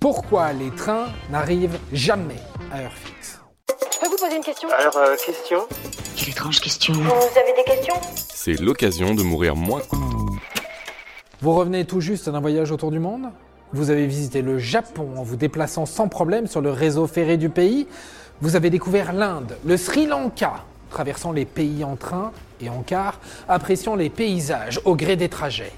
Pourquoi les trains n'arrivent jamais à heure fixe Je peux vous poser une question Alors, euh, question Quelle étrange question. Vous avez des questions C'est l'occasion de mourir moins. Vous revenez tout juste d'un voyage autour du monde Vous avez visité le Japon en vous déplaçant sans problème sur le réseau ferré du pays Vous avez découvert l'Inde, le Sri Lanka, traversant les pays en train et en car, appréciant les paysages au gré des trajets.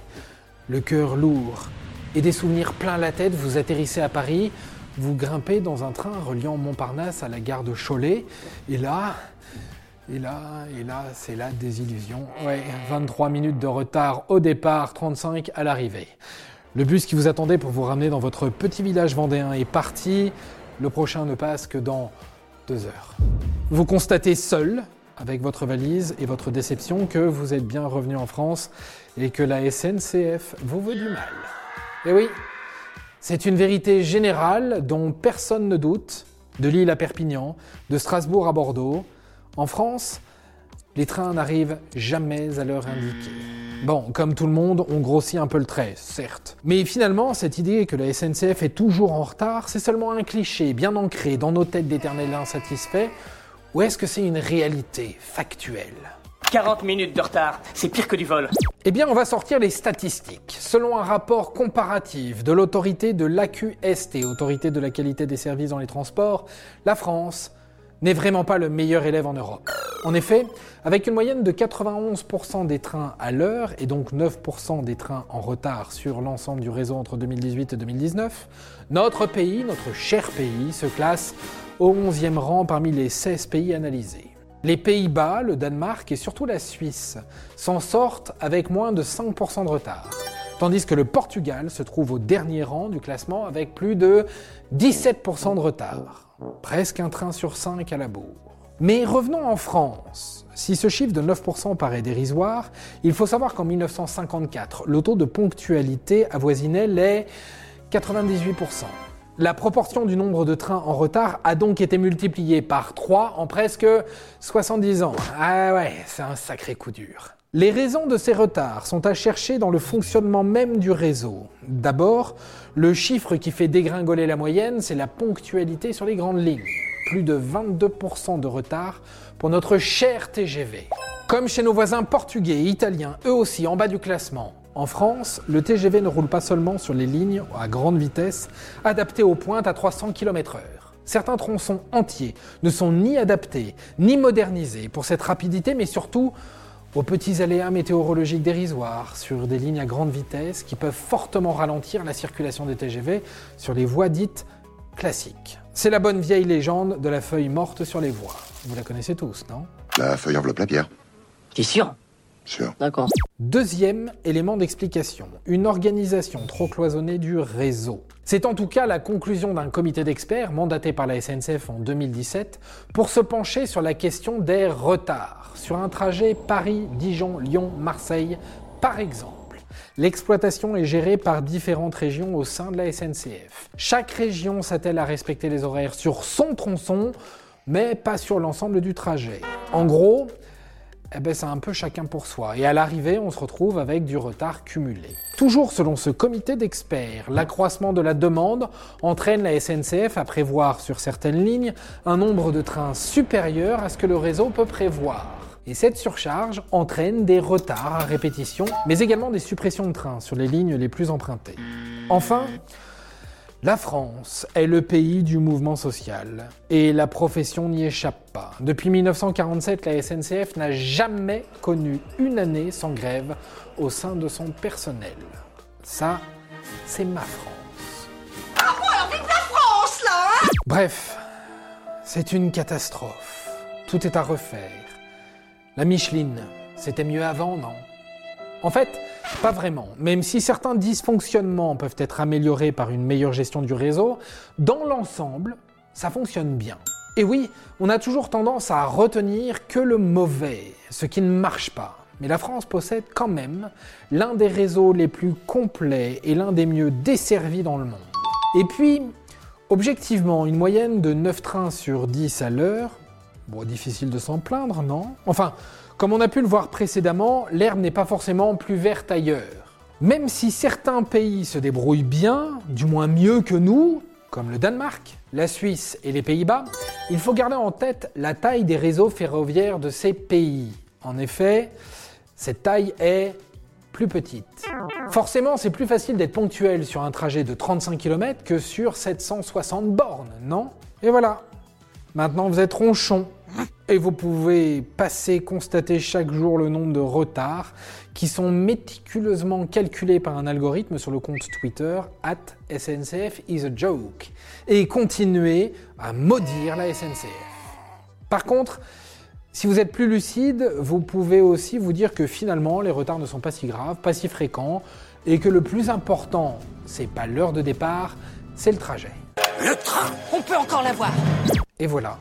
Le cœur lourd et des souvenirs plein la tête, vous atterrissez à Paris, vous grimpez dans un train reliant Montparnasse à la gare de Cholet, et là, et là, et là, c'est la désillusion. Ouais, 23 minutes de retard au départ, 35 à l'arrivée. Le bus qui vous attendait pour vous ramener dans votre petit village vendéen est parti. Le prochain ne passe que dans deux heures. Vous constatez seul, avec votre valise et votre déception, que vous êtes bien revenu en France et que la SNCF vous veut du mal. Et oui, c'est une vérité générale dont personne ne doute, de Lille à Perpignan, de Strasbourg à Bordeaux. En France, les trains n'arrivent jamais à l'heure indiquée. Bon, comme tout le monde, on grossit un peu le trait, certes. Mais finalement, cette idée que la SNCF est toujours en retard, c'est seulement un cliché bien ancré dans nos têtes d'éternels insatisfaits, ou est-ce que c'est une réalité factuelle? 40 minutes de retard, c'est pire que du vol. eh bien, on va sortir les statistiques. Selon un rapport comparatif de l'autorité de l'AQST, Autorité de la qualité des services dans les transports, la France n'est vraiment pas le meilleur élève en Europe. En effet, avec une moyenne de 91% des trains à l'heure et donc 9% des trains en retard sur l'ensemble du réseau entre 2018 et 2019, notre pays, notre cher pays, se classe au 11e rang parmi les 16 pays analysés. Les Pays-Bas, le Danemark et surtout la Suisse s'en sortent avec moins de 5% de retard. Tandis que le Portugal se trouve au dernier rang du classement avec plus de 17% de retard. Presque un train sur 5 à la bourre. Mais revenons en France. Si ce chiffre de 9% paraît dérisoire, il faut savoir qu'en 1954, le taux de ponctualité avoisinait les 98%. La proportion du nombre de trains en retard a donc été multipliée par 3 en presque 70 ans. Ah ouais, c'est un sacré coup dur. Les raisons de ces retards sont à chercher dans le fonctionnement même du réseau. D'abord, le chiffre qui fait dégringoler la moyenne, c'est la ponctualité sur les grandes lignes. Plus de 22% de retard pour notre cher TGV. Comme chez nos voisins portugais et italiens, eux aussi en bas du classement. En France, le TGV ne roule pas seulement sur les lignes à grande vitesse, adaptées aux pointes à 300 km/h. Certains tronçons entiers ne sont ni adaptés ni modernisés pour cette rapidité, mais surtout aux petits aléas météorologiques dérisoires sur des lignes à grande vitesse qui peuvent fortement ralentir la circulation des TGV sur les voies dites classiques. C'est la bonne vieille légende de la feuille morte sur les voies. Vous la connaissez tous, non? La feuille enveloppe la pierre, T'es sûr? Sûr. D'accord. Deuxième élément d'explication, une organisation trop cloisonnée du réseau. C'est en tout cas la conclusion d'un comité d'experts mandaté par la SNCF en 2017 pour se pencher sur la question des retards sur un trajet Paris-Dijon-Lyon-Marseille par exemple. L'exploitation est gérée par différentes régions au sein de la SNCF. Chaque région s'attelle à respecter les horaires sur son tronçon, mais pas sur l'ensemble du trajet. En gros, eh ben, c'est un peu chacun pour soi. Et à l'arrivée, on se retrouve avec du retard cumulé. Toujours selon ce comité d'experts, l'accroissement de la demande entraîne la SNCF à prévoir sur certaines lignes un nombre de trains supérieur à ce que le réseau peut prévoir. Et cette surcharge entraîne des retards à répétition, mais également des suppressions de trains sur les lignes les plus empruntées. Enfin, la France est le pays du mouvement social et la profession n'y échappe pas. Depuis 1947, la SNCF n'a jamais connu une année sans grève au sein de son personnel. Ça, c'est ma France. Bref, c'est une catastrophe. Tout est à refaire. La Micheline, c'était mieux avant, non? En fait, pas vraiment. Même si certains dysfonctionnements peuvent être améliorés par une meilleure gestion du réseau, dans l'ensemble, ça fonctionne bien. Et oui, on a toujours tendance à retenir que le mauvais, ce qui ne marche pas. Mais la France possède quand même l'un des réseaux les plus complets et l'un des mieux desservis dans le monde. Et puis, objectivement, une moyenne de 9 trains sur 10 à l'heure, bon, difficile de s'en plaindre, non? Enfin, comme on a pu le voir précédemment, l'herbe n'est pas forcément plus verte ailleurs. Même si certains pays se débrouillent bien, du moins mieux que nous, comme le Danemark, la Suisse et les Pays-Bas, il faut garder en tête la taille des réseaux ferroviaires de ces pays. En effet, cette taille est plus petite. Forcément, c'est plus facile d'être ponctuel sur un trajet de 35 km que sur 760 bornes, non? Et voilà. Maintenant, vous êtes ronchon. Et vous pouvez passer, constater chaque jour le nombre de retards qui sont méticuleusement calculés par un algorithme sur le compte Twitter at SNCF is a joke et continuer à maudire la SNCF. Par contre, si vous êtes plus lucide, vous pouvez aussi vous dire que finalement les retards ne sont pas si graves, pas si fréquents et que le plus important, c'est pas l'heure de départ, c'est le trajet. Le train On peut encore l'avoir Et voilà.